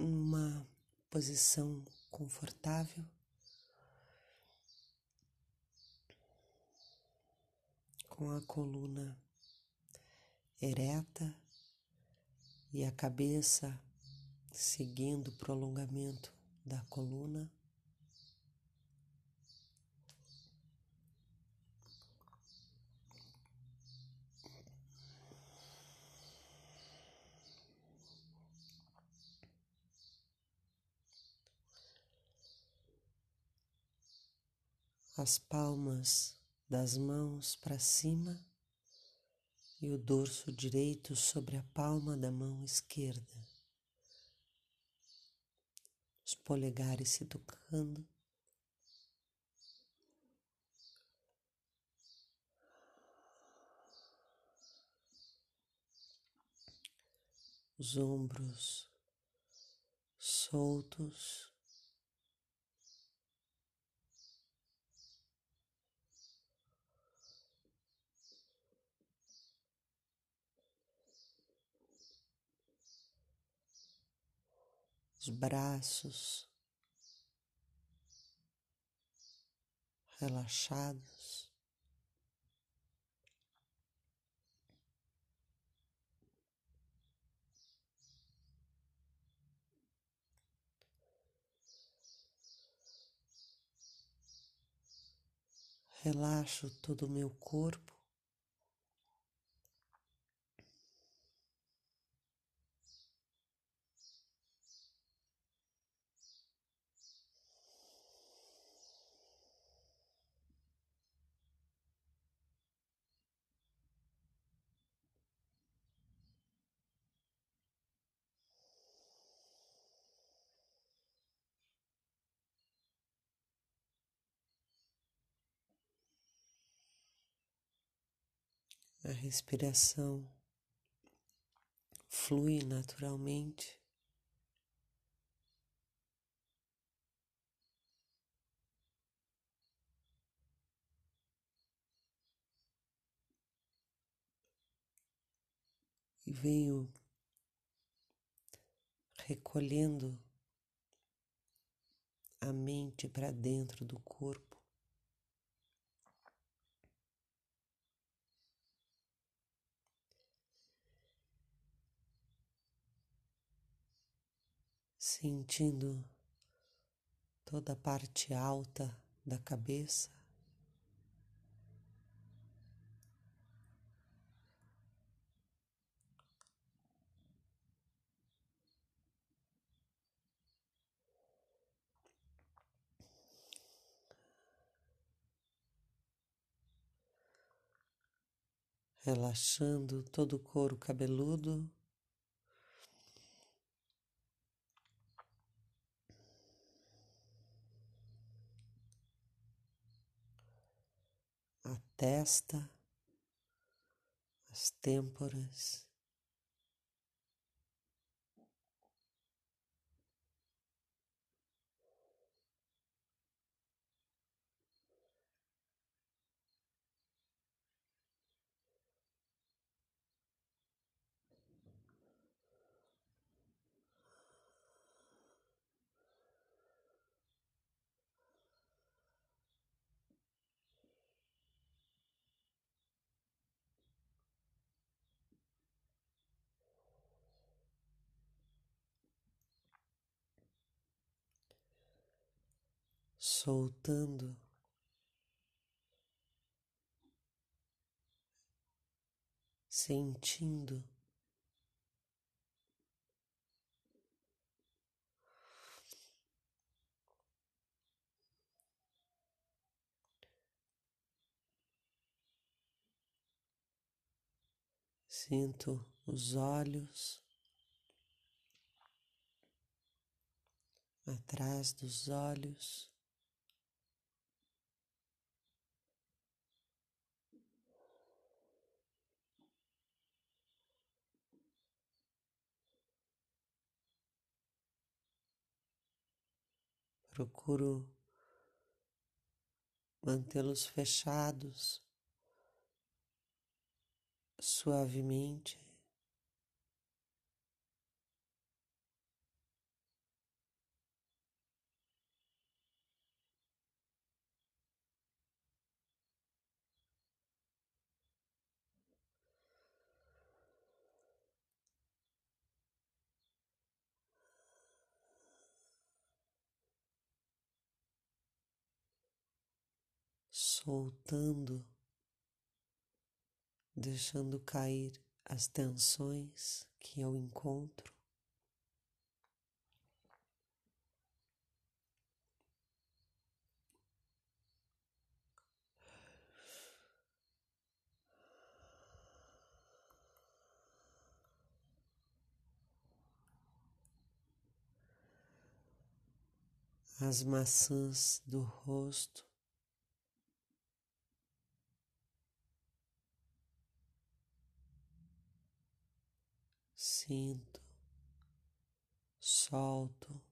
numa posição confortável. Com a coluna ereta e a cabeça seguindo o prolongamento da coluna. As palmas das mãos para cima e o dorso direito sobre a palma da mão esquerda. Os polegares se tocando. Os ombros soltos. Os braços relaxados. Relaxo todo o meu corpo. A respiração flui naturalmente. E venho recolhendo a mente para dentro do corpo. Sentindo toda a parte alta da cabeça. Relaxando todo o couro cabeludo. Testa, as têmporas. Soltando. Sentindo. Sinto os olhos atrás dos olhos. Procuro mantê-los fechados suavemente. Soltando, deixando cair as tensões que eu encontro. as maçãs do rosto. Sinto, solto.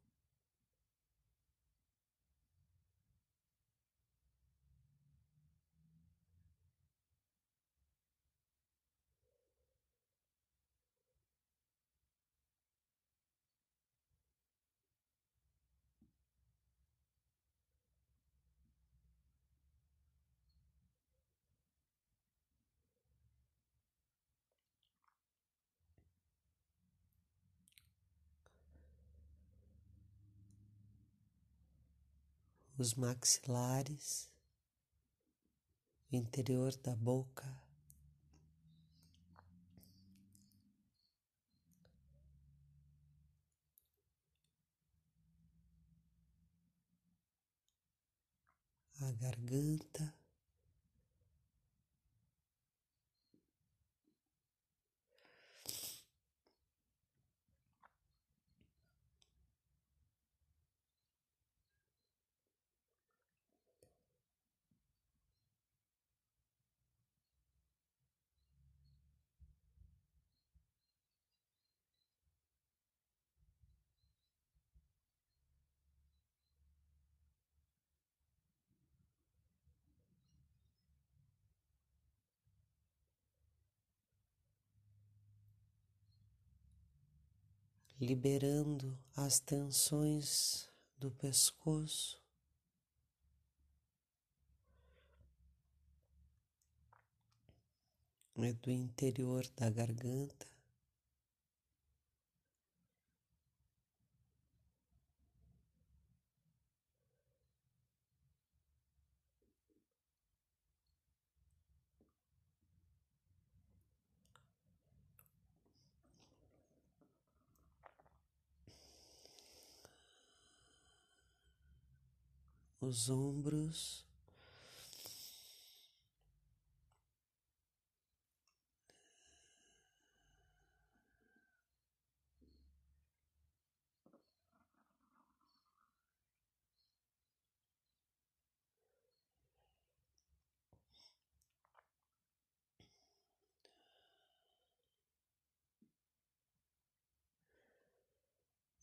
Os maxilares, o interior da boca. A garganta, liberando as tensões do pescoço. E do interior da garganta. Os ombros.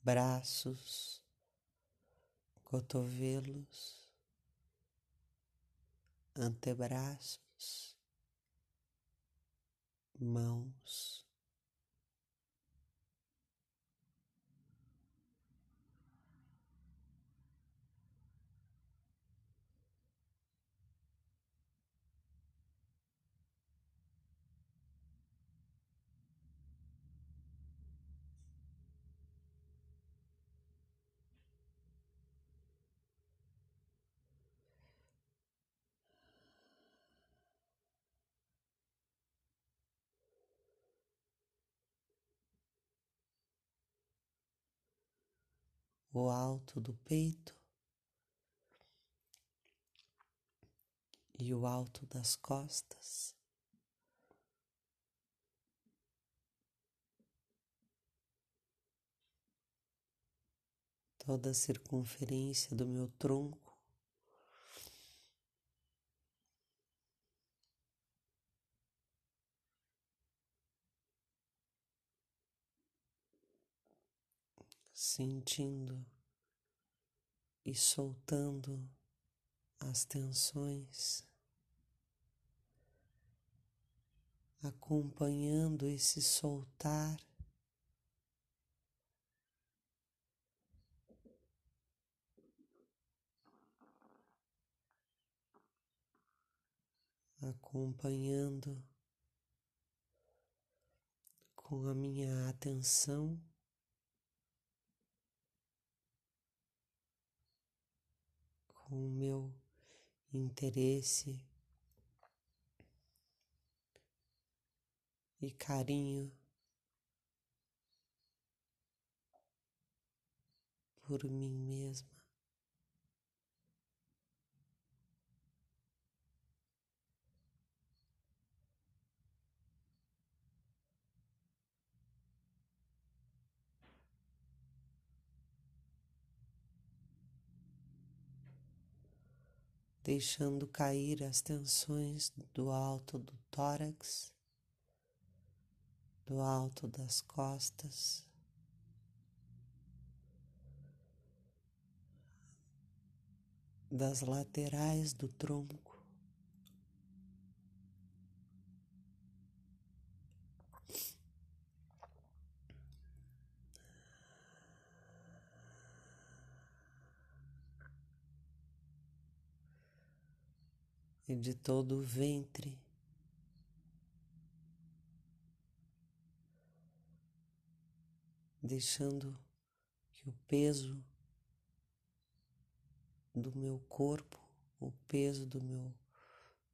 Braços, cotovelos, antebraços, mãos. O alto do peito e o alto das costas. Toda a circunferência do meu tronco. Sentindo e soltando as tensões, acompanhando esse soltar. Acompanhando com a minha atenção. Com o meu interesse e carinho por mim mesma. Deixando cair as tensões do alto do tórax, do alto das costas. das laterais do tronco. E de todo o ventre. Deixando que o peso do meu corpo, o peso do meu,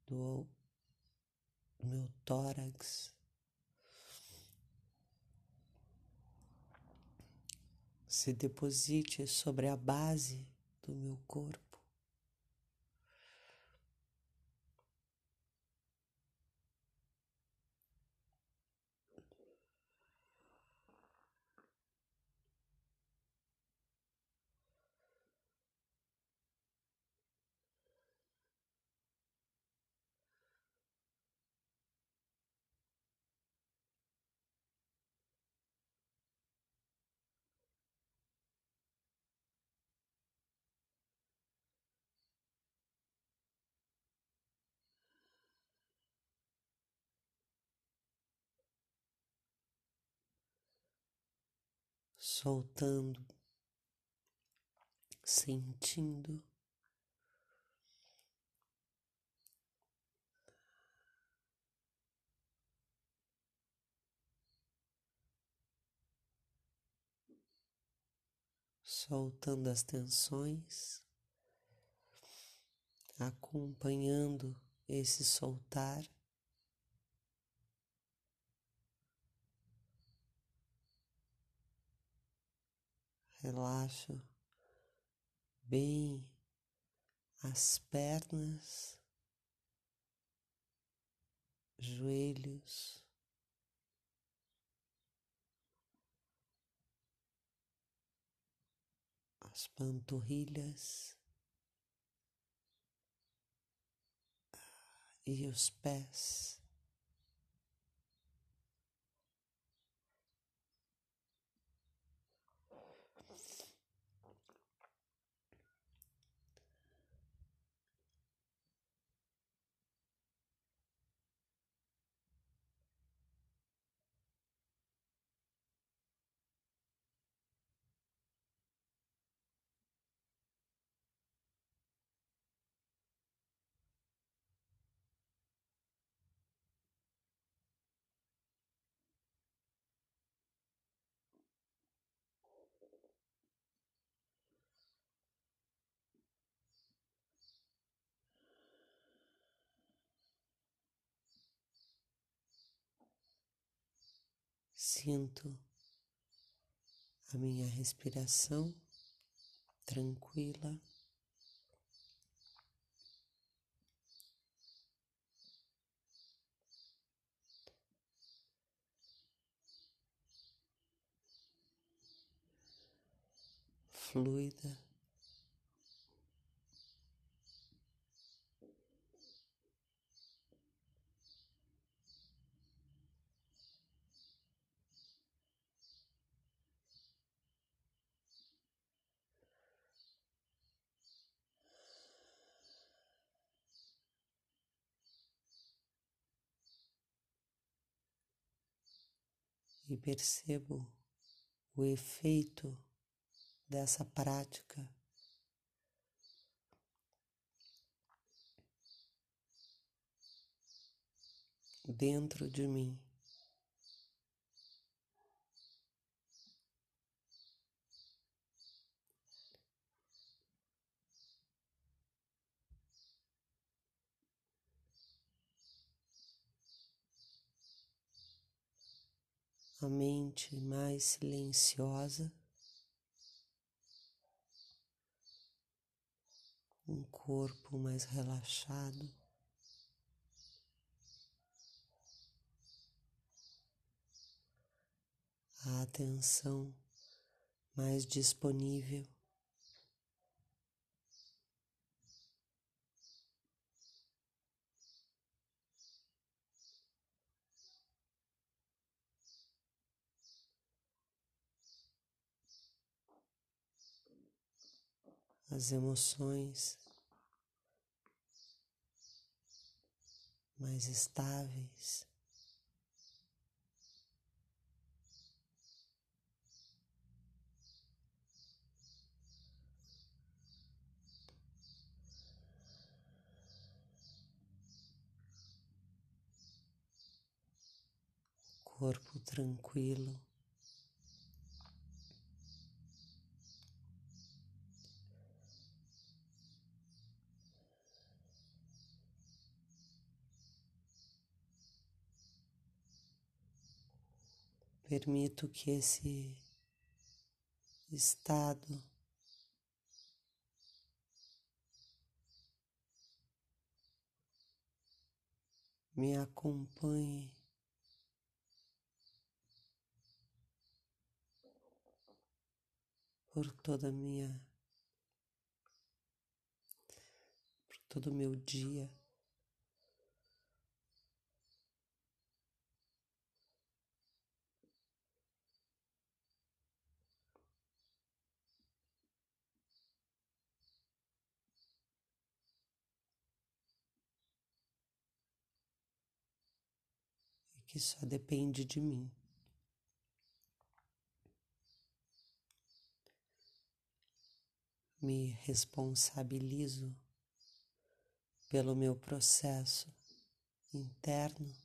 do, meu tórax. Se deposite sobre a base do meu corpo. Soltando, sentindo. Soltando as tensões, acompanhando esse soltar. Relaxo bem as pernas, joelhos, as panturrilhas e os pés. Sinto a minha respiração tranquila. Fluida. E percebo o efeito dessa prática. Dentro de mim. A mente mais silenciosa, um corpo mais relaxado. A atenção mais disponível. As emoções mais estáveis. Corpo tranquilo. Permito que esse estado me acompanhe por toda a minha por todo o meu dia. Que só depende de mim. Me responsabilizo pelo meu processo interno,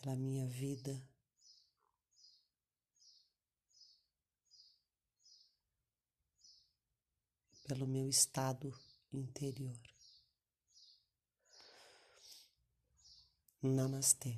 pela minha vida. Pelo meu estado interior. Namastê.